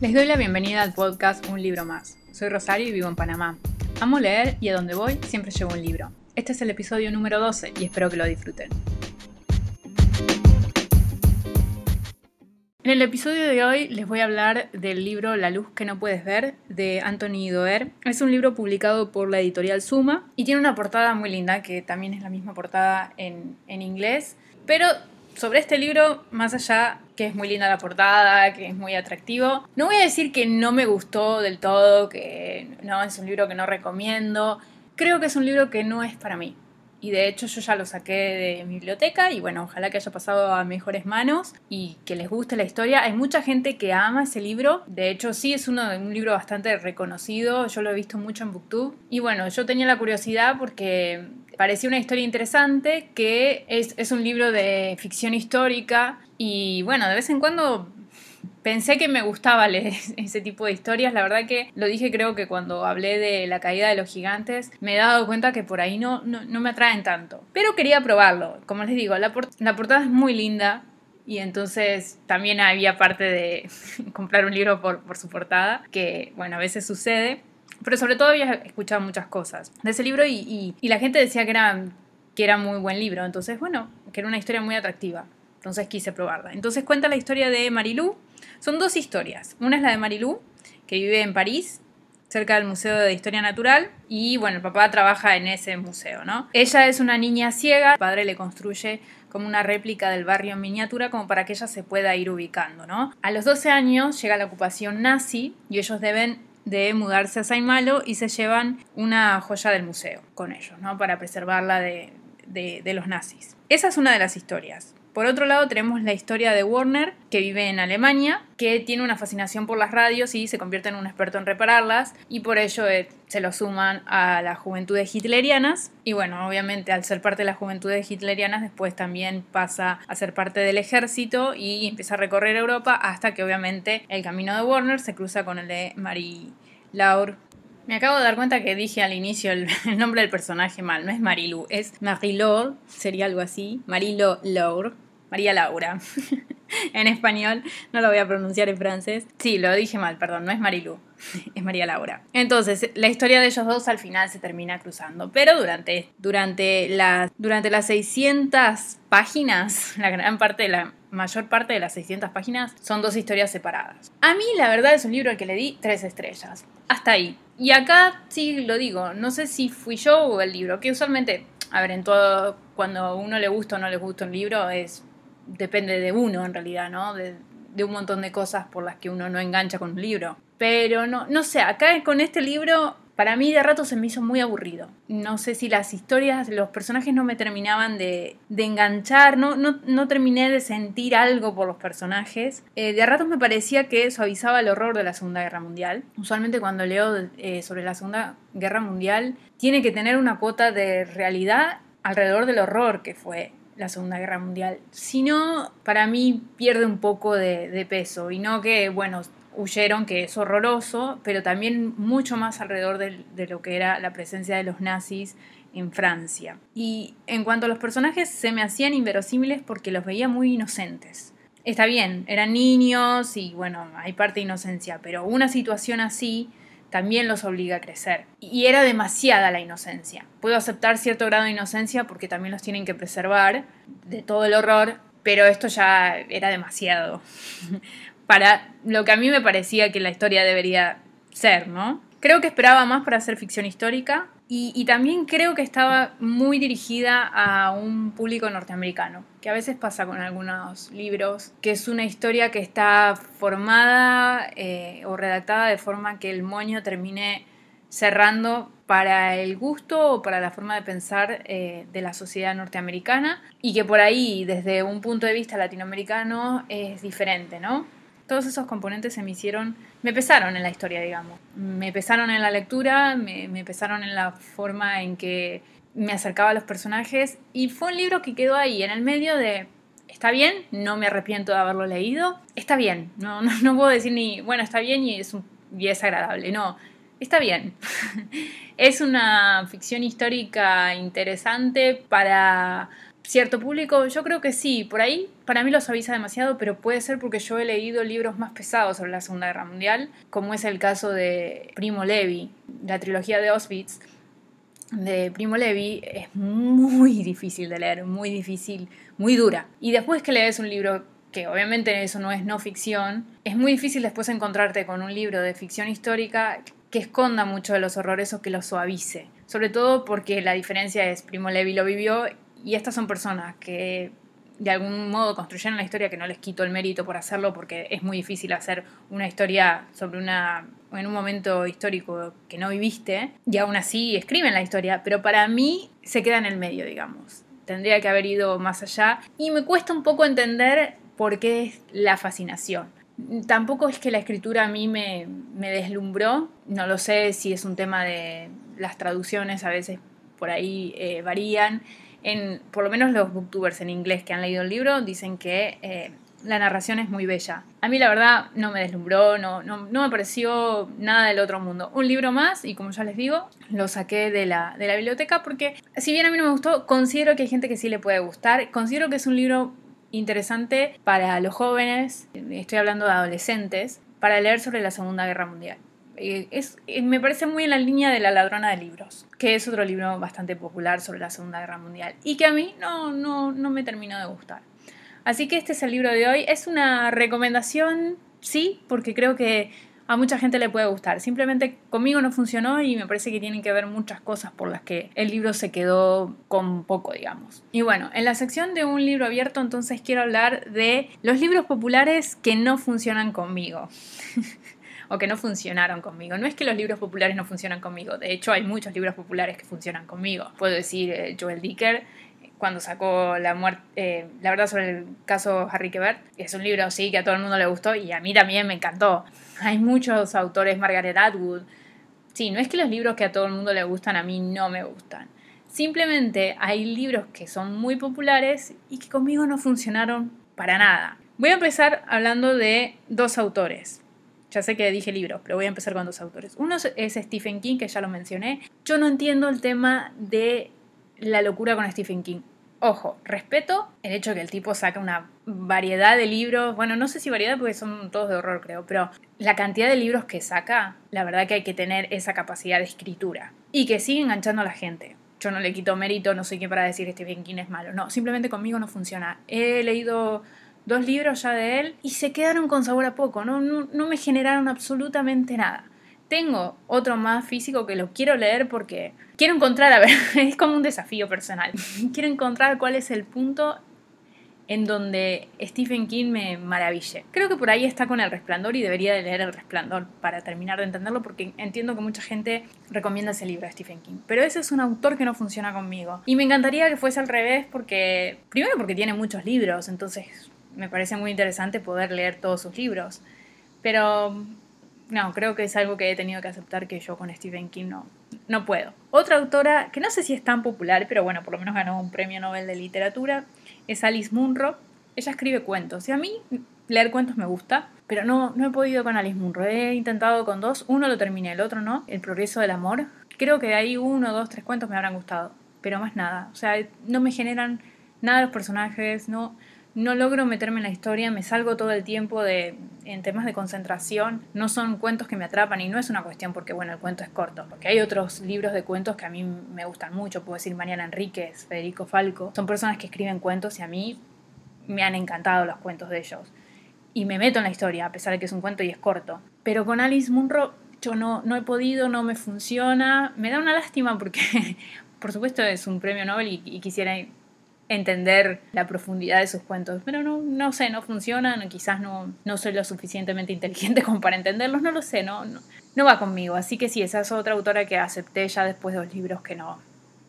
Les doy la bienvenida al podcast Un libro más. Soy Rosario y vivo en Panamá. Amo leer y a donde voy siempre llevo un libro. Este es el episodio número 12 y espero que lo disfruten. En el episodio de hoy les voy a hablar del libro La luz que no puedes ver de Anthony Doer. Es un libro publicado por la editorial Suma y tiene una portada muy linda que también es la misma portada en, en inglés. Pero sobre este libro, más allá que es muy linda la portada, que es muy atractivo, no voy a decir que no me gustó del todo, que no es un libro que no recomiendo. Creo que es un libro que no es para mí. Y de hecho yo ya lo saqué de mi biblioteca y bueno, ojalá que haya pasado a mejores manos y que les guste la historia. Hay mucha gente que ama ese libro. De hecho sí es uno, un libro bastante reconocido. Yo lo he visto mucho en Booktube. Y bueno, yo tenía la curiosidad porque parecía una historia interesante que es, es un libro de ficción histórica y bueno, de vez en cuando pensé que me gustaba leer ese tipo de historias. La verdad que lo dije creo que cuando hablé de la caída de los gigantes me he dado cuenta que por ahí no, no, me atraen tanto. Pero quería probarlo. Como les digo, la, la portada es muy linda. Y entonces también había parte de comprar un libro por, por su portada, que bueno, a veces sucede. Pero sobre todo había escuchado muchas cosas de ese libro y, y, la gente decía que era, que era muy buen libro. Entonces, bueno, que era una historia muy atractiva. Entonces quise probarla. Entonces cuenta la historia de Marilú, son dos historias. Una es la de Marilú, que vive en París, cerca del Museo de Historia Natural, y bueno, el papá trabaja en ese museo, ¿no? Ella es una niña ciega, el padre le construye como una réplica del barrio en miniatura como para que ella se pueda ir ubicando, ¿no? A los 12 años llega la ocupación nazi y ellos deben de mudarse a Saint Malo y se llevan una joya del museo con ellos, ¿no? Para preservarla de, de los nazis. Esa es una de las historias. Por otro lado tenemos la historia de Warner, que vive en Alemania, que tiene una fascinación por las radios y se convierte en un experto en repararlas y por ello eh, se lo suman a las juventudes hitlerianas. Y bueno, obviamente al ser parte de las juventudes hitlerianas después también pasa a ser parte del ejército y empieza a recorrer Europa hasta que obviamente el camino de Warner se cruza con el de Marie Laure me acabo de dar cuenta que dije al inicio el, nombre del personaje mal, no es Marilu, es Marie-Laure, sería algo así, Marilo Laure, María Laura. en español, no lo voy a pronunciar en francés. Sí, lo dije mal, perdón, no es Marilu, es María Laura. Entonces, la historia de ellos dos al final se termina cruzando, pero durante, durante, la, durante las 600 páginas, la gran parte de la mayor parte de las 600 páginas son dos historias separadas. A mí, la verdad, es un libro al que le di tres estrellas. Hasta ahí. Y acá sí lo digo, no sé si fui yo o el libro, que usualmente, a ver, en todo, cuando a uno le gusta o no le gusta un libro, es depende de uno en realidad, ¿no? De, un montón de cosas por las que uno no engancha con un libro. Pero no, no sé, acá con este libro para mí de rato se me hizo muy aburrido. No sé si las historias, los personajes no me terminaban de, enganchar, no, no, terminé de sentir algo por los personajes. Eh, de ratos me parecía que suavizaba el horror de la Segunda Guerra Mundial. Usualmente cuando leo eh, sobre la Segunda Guerra Mundial tiene que tener una cuota de realidad alrededor del horror que fue la Segunda Guerra Mundial. Si no, para mí pierde un poco de, de peso y no que, bueno, huyeron, que es horroroso, pero también mucho más alrededor de, lo que era la presencia de los nazis en Francia. Y en cuanto a los personajes, se me hacían inverosímiles porque los veía muy inocentes. Está bien, eran niños y bueno, hay parte de inocencia, pero una situación así también los obliga a crecer. Y era demasiada la inocencia. Puedo aceptar cierto grado de inocencia porque también los tienen que preservar de todo el horror, pero esto ya era demasiado para lo que a mí me parecía que la historia debería ser, ¿no? Creo que esperaba más para hacer ficción histórica y, también creo que estaba muy dirigida a un público norteamericano, que a veces pasa con algunos libros, que es una historia que está formada eh, o redactada de forma que el moño termine cerrando para el gusto o para la forma de pensar eh, de la sociedad norteamericana y que por ahí desde un punto de vista latinoamericano es diferente, ¿no? Todos esos componentes se me hicieron, me pesaron en la historia, digamos. Me pesaron en la lectura, me, pesaron en la forma en que me acercaba a los personajes y fue un libro que quedó ahí, en el medio de, está bien, no me arrepiento de haberlo leído, está bien, no, no, no puedo decir ni, bueno, está bien y es, y es agradable, no, está bien. es una ficción histórica interesante para cierto público. Yo creo que sí, por ahí para mí lo suaviza demasiado, pero puede ser porque yo he leído libros más pesados sobre la Segunda Guerra Mundial, como es el caso de Primo Levi, la trilogía de Auschwitz de Primo Levi es muy difícil de leer, muy difícil, muy dura. Y después que lees un libro que obviamente eso no es no ficción, es muy difícil después encontrarte con un libro de ficción histórica que esconda mucho de los horrores o que los suavice. Sobre todo porque la diferencia es Primo Levi lo vivió y estas son personas que de algún modo construyeron la historia que no les quito el mérito por hacerlo porque es muy difícil hacer una historia sobre una en un momento histórico que no viviste y aún así escriben la historia, pero para mí se queda en el medio, digamos. Tendría que haber ido más allá y me cuesta un poco entender por qué es la fascinación. Tampoco es que la escritura a mí me, me deslumbró, no lo sé si es un tema de las traducciones, a veces por ahí eh, varían en, por lo menos los booktubers en inglés que han leído el libro dicen que eh, la narración es muy bella. A mí la verdad no me deslumbró, no, no, no, me pareció nada del otro mundo. Un libro más y como ya les digo, lo saqué de la, de la biblioteca porque si bien a mí no me gustó, considero que hay gente que sí le puede gustar. Considero que es un libro interesante para los jóvenes, estoy hablando de adolescentes, para leer sobre la Segunda Guerra Mundial. Eh, es, eh, me parece muy en la línea de La ladrona de libros, que es otro libro bastante popular sobre la Segunda Guerra Mundial y que a mí no, no, no me terminó de gustar. Así que este es el libro de hoy. Es una recomendación, sí, porque creo que a mucha gente le puede gustar. Simplemente conmigo no funcionó y me parece que tienen que ver muchas cosas por las que el libro se quedó con poco, digamos. Y bueno, en la sección de un libro abierto entonces quiero hablar de los libros populares que no funcionan conmigo. o que no funcionaron conmigo. No es que los libros populares no funcionan conmigo, de hecho hay muchos libros populares que funcionan conmigo. Puedo decir eh, Joel Dicker, cuando sacó la muerte, eh, la verdad sobre el caso Harry Quebert, es un libro sí que a todo el mundo le gustó y a mí también me encantó. Hay muchos autores, Margaret Atwood. Sí, no es que los libros que a todo el mundo le gustan a mí no me gustan. Simplemente hay libros que son muy populares y que conmigo no funcionaron para nada. Voy a empezar hablando de dos autores. Ya sé que dije libros, pero voy a empezar con dos autores. Uno es Stephen King, que ya lo mencioné. Yo no entiendo el tema de la locura con Stephen King. Ojo, respeto el hecho de que el tipo saca una variedad de libros, bueno, no sé si variedad porque son todos de horror creo, pero la cantidad de libros que saca, la verdad que hay que tener esa capacidad de escritura y que sigue enganchando a la gente. Yo no le quito mérito, no soy quien para decir que Stephen King es malo, no, simplemente conmigo no funciona. He leído dos libros ya de él y se quedaron con sabor a poco, no, no, me generaron absolutamente nada. Tengo otro más físico que lo quiero leer porque quiero encontrar, a ver, es como un desafío personal. quiero encontrar cuál es el punto en donde Stephen King me maraville. Creo que por ahí está con El Resplandor y debería de leer El Resplandor para terminar de entenderlo porque entiendo que mucha gente recomienda ese libro de Stephen King. Pero ese es un autor que no funciona conmigo. Y me encantaría que fuese al revés porque, primero porque tiene muchos libros, entonces me parece muy interesante poder leer todos sus libros. Pero no, creo que es algo que he tenido que aceptar que yo con Stephen King no, no puedo. Otra autora que no sé si es tan popular, pero bueno, por lo menos ganó un premio Nobel de literatura, es Alice Munro. Ella escribe cuentos y a mí leer cuentos me gusta, pero no, no he podido con Alice Munro. He intentado con dos, uno lo terminé, el otro no, El progreso del amor. Creo que ahí uno, dos, tres cuentos me habrán gustado, pero más nada. O sea, no me generan nada los personajes, no, no logro meterme en la historia, me salgo todo el tiempo de, en temas de concentración, no son cuentos que me atrapan y no es una cuestión porque, bueno, el cuento es corto, porque hay otros libros de cuentos que a mí me gustan mucho, puedo decir Mariana Enríquez, Federico Falco, son personas que escriben cuentos y a mí me han encantado los cuentos de ellos. Y me meto en la historia, a pesar de que es un cuento y es corto. Pero con Alice Munro yo no, no he podido, no me funciona, me da una lástima porque, por supuesto, es un premio Nobel y, y quisiera entender la profundidad de sus cuentos. Pero no, no sé, no funcionan, quizás no, no soy lo suficientemente inteligente como para entenderlos, no lo sé, no, no, va conmigo. Así que sí, esa es otra autora que acepté ya después de los libros que no,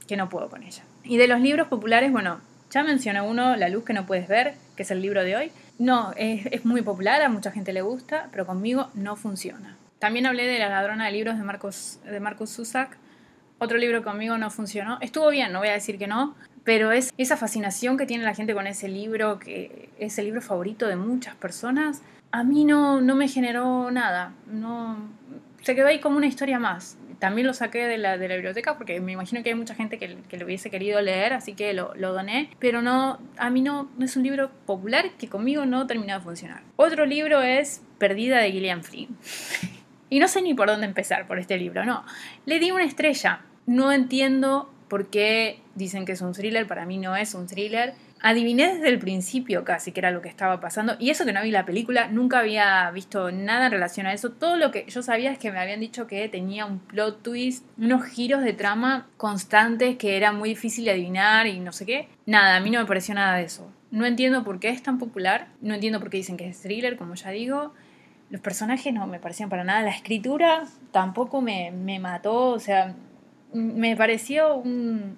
que no puedo con ella. Y de los libros populares, bueno, ya mencioné uno, La luz que no puedes ver, que es el libro de hoy. No, es, es muy popular, a mucha gente le gusta, pero conmigo no funciona. También hablé de La ladrona de libros de Marcos, de Marcos Zusak. Otro libro conmigo no funcionó. Estuvo bien, no voy a decir que no, pero es esa fascinación que tiene la gente con ese libro, que es el libro favorito de muchas personas, a mí no, no me generó nada. No, se quedó ahí como una historia más. También lo saqué de la, de la biblioteca porque me imagino que hay mucha gente que, que lo hubiese querido leer, así que lo, lo, doné. Pero no, a mí no, no es un libro popular que conmigo no terminó de funcionar. Otro libro es Perdida de Gillian Flynn. y no sé ni por dónde empezar por este libro, no. Le di una estrella. No entiendo por qué dicen que es un thriller, para mí no es un thriller adiviné desde el principio casi que era lo que estaba pasando. Y eso que no vi la película, nunca había visto nada en relación a eso. Todo lo que yo sabía es que me habían dicho que tenía un plot twist, unos giros de trama constantes que era muy difícil de adivinar y no sé qué. Nada, a mí no me pareció nada de eso. No entiendo por qué es tan popular, no entiendo por qué dicen que es thriller, como ya digo. Los personajes no me parecían para nada. La escritura tampoco me, me mató, o sea, me pareció un,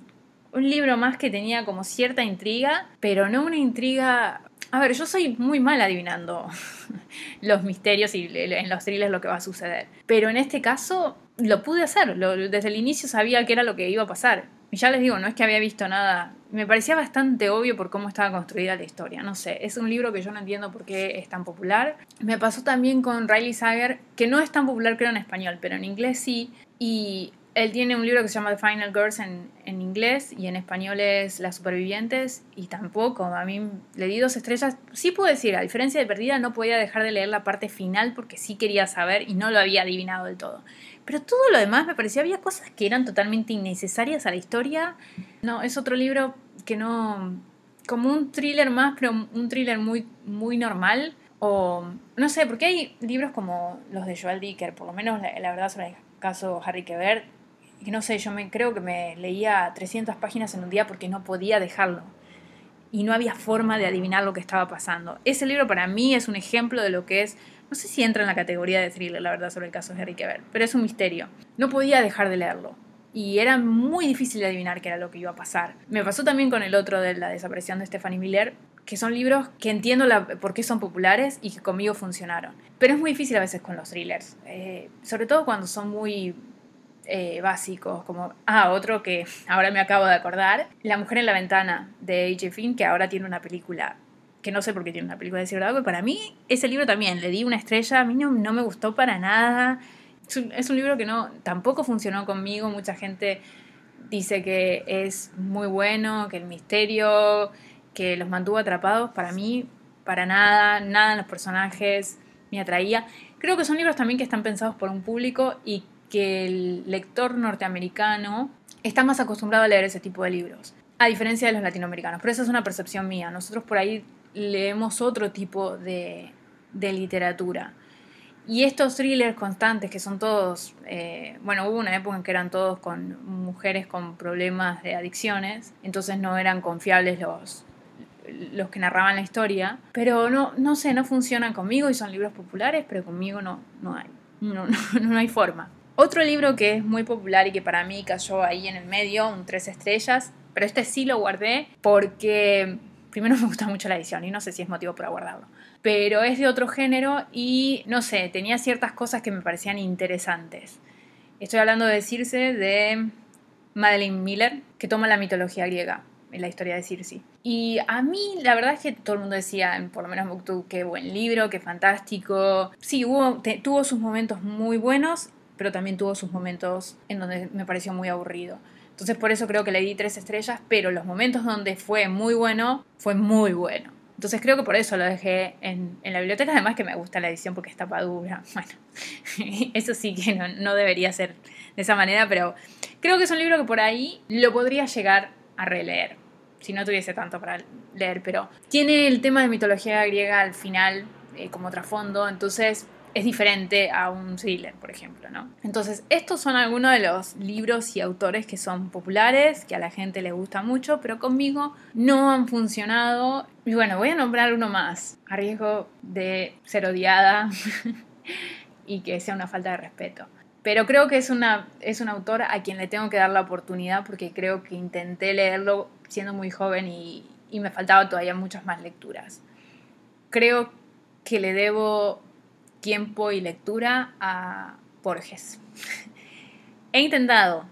un libro más que tenía como cierta intriga, pero no una intriga... A ver, yo soy muy mal adivinando los misterios y en los thrillers lo que va a suceder. Pero en este caso lo pude hacer. desde el inicio sabía qué era lo que iba a pasar. Y ya les digo, no es que había visto nada. Me parecía bastante obvio por cómo estaba construida la historia. No sé, es un libro que yo no entiendo por qué es tan popular. Me pasó también con Riley Sager, que no es tan popular creo en español, pero en inglés sí. Y él tiene un libro que se llama The Final Girls en, en, inglés y en español es Las Supervivientes y tampoco, a mí le di dos estrellas. Sí puedo decir, a diferencia de Perdida, no podía dejar de leer la parte final porque sí quería saber y no lo había adivinado del todo. Pero todo lo demás me parecía, había cosas que eran totalmente innecesarias a la historia. No, es otro libro que no... como un thriller más, pero un thriller muy, muy normal. O no sé, porque hay libros como los de Joel Dicker, por lo menos la, la verdad sobre el caso Harry Quebert, que no sé, yo me creo que me leía 300 páginas en un día porque no podía dejarlo. Y no había forma de adivinar lo que estaba pasando. Ese libro para mí es un ejemplo de lo que es, no sé si entra en la categoría de thriller, la verdad, sobre el caso de Harry Quebert, pero es un misterio. No podía dejar de leerlo. Y era muy difícil de adivinar qué era lo que iba a pasar. Me pasó también con el otro de la desaparición de Stephanie Miller, que son libros que entiendo la, por qué son populares y que conmigo funcionaron. Pero es muy difícil a veces con los thrillers, eh, sobre todo cuando son muy eh, básicos, como, ah, otro que ahora me acabo de acordar, La mujer en la ventana de H. Finn, que ahora tiene una película, que no sé por qué tiene una película de verdad, pero para mí ese libro también, le di una estrella, a mí no, me gustó para nada, es un, libro que no, tampoco funcionó conmigo, mucha gente dice que es muy bueno, que el misterio, que los mantuvo atrapados, para mí, para nada, nada en los personajes me atraía. Creo que son libros también que están pensados por un público y que el lector norteamericano está más acostumbrado a leer ese tipo de libros, a diferencia de los latinoamericanos. Pero esa es una percepción mía. Nosotros por ahí leemos otro tipo de, literatura. Y estos thrillers constantes, que son todos, eh, bueno, hubo una época en que eran todos con mujeres con problemas de adicciones, entonces no eran confiables los, los que narraban la historia, pero no, no sé, no funcionan conmigo y son libros populares, pero conmigo no, no hay, no, no hay forma. Otro libro que es muy popular y que para mí cayó ahí en el medio, un tres estrellas, pero este sí lo guardé porque primero me gusta mucho la edición y no sé si es motivo para guardarlo. Pero es de otro género y no sé, tenía ciertas cosas que me parecían interesantes. Estoy hablando de Circe de Madeleine Miller, que toma la mitología griega en la historia de Circe. Y a mí la verdad es que todo el mundo decía, por lo menos Booktube, qué buen libro, qué fantástico. Sí, hubo, tuvo sus momentos muy buenos pero también tuvo sus momentos en donde me pareció muy aburrido. Entonces por eso creo que le di tres estrellas, pero los momentos donde fue muy bueno, fue muy bueno. Entonces creo que por eso lo dejé en, la biblioteca, además que me gusta la edición porque está padura. Bueno, eso sí que no, no debería ser de esa manera, pero creo que es un libro que por ahí lo podría llegar a releer, si no tuviese tanto para leer, pero tiene el tema de mitología griega al final eh, como trasfondo, entonces es diferente a un thriller, por ejemplo, ¿no? Entonces, estos son algunos de los libros y autores que son populares, que a la gente le gusta mucho, pero conmigo no han funcionado. Y bueno, voy a nombrar uno más, a riesgo de ser odiada y que sea una falta de respeto. Pero creo que es, una, es un autor a quien le tengo que dar la oportunidad porque creo que intenté leerlo siendo muy joven y, y me faltaba todavía muchas más lecturas. Creo que le debo tiempo y lectura a Borges. he intentado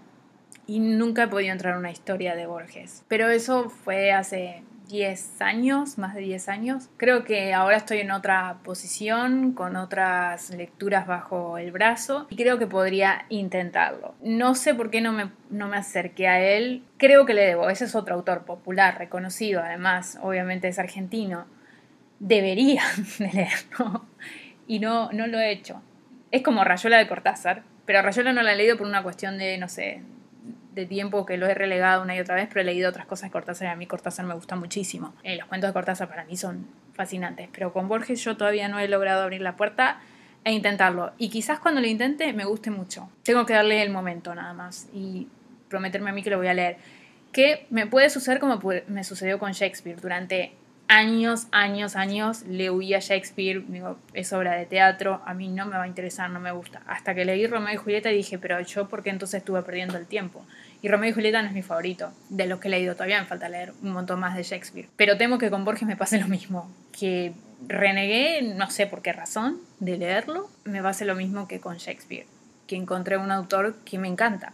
y nunca he podido entrar en una historia de Borges, pero eso fue hace 10 años, más de 10 años. Creo que ahora estoy en otra posición, con otras lecturas bajo el brazo y creo que podría intentarlo. No sé por qué no me, no me acerqué a él. Creo que le debo. Ese es otro autor popular, reconocido además, obviamente es argentino. Debería de leerlo y no, no lo he hecho. Es como Rayuela de Cortázar, pero Rayuela no la he leído por una cuestión de, no sé, de tiempo que lo he relegado una y otra vez, pero he leído otras cosas de Cortázar y a mí Cortázar me gusta muchísimo. Eh, los cuentos de Cortázar para mí son fascinantes, pero con Borges yo todavía no he logrado abrir la puerta e intentarlo. Y quizás cuando lo intente me guste mucho. Tengo que darle el momento nada más y prometerme a mí que lo voy a leer. Que me puede suceder como me sucedió con Shakespeare. Durante años, años, años le huí a Shakespeare, digo, es obra de teatro, a mí no me va a interesar, no me gusta. Hasta que leí Romeo y Julieta y dije, pero yo, ¿por qué entonces estuve perdiendo el tiempo? Y Romeo y Julieta no es mi favorito, de los que he leído todavía me falta leer un montón más de Shakespeare. Pero temo que con Borges me pase lo mismo, que renegué, no sé por qué razón, de leerlo, me pase lo mismo que con Shakespeare, que encontré un autor que me encanta.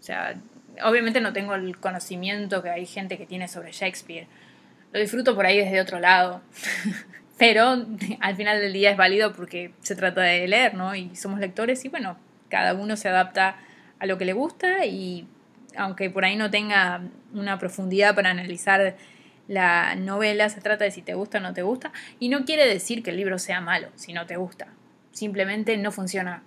O sea, obviamente no tengo el conocimiento que hay gente que tiene sobre Shakespeare, lo disfruto por ahí desde otro lado. Pero al final del día es válido porque se trata de leer, ¿no? Y somos lectores y bueno, cada uno se adapta a lo que le gusta y aunque por ahí no tenga una profundidad para analizar la novela, se trata de si te gusta o no te gusta. Y no quiere decir que el libro sea malo si no te gusta. Simplemente no funciona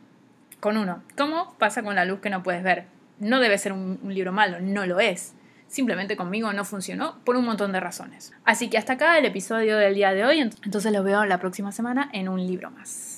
con uno. ¿Cómo pasa con la luz que no puedes ver? No debe ser un, un libro malo, no lo es simplemente conmigo no funcionó por un montón de razones. Así que hasta acá el episodio del día de hoy, entonces los veo la próxima semana en un libro más.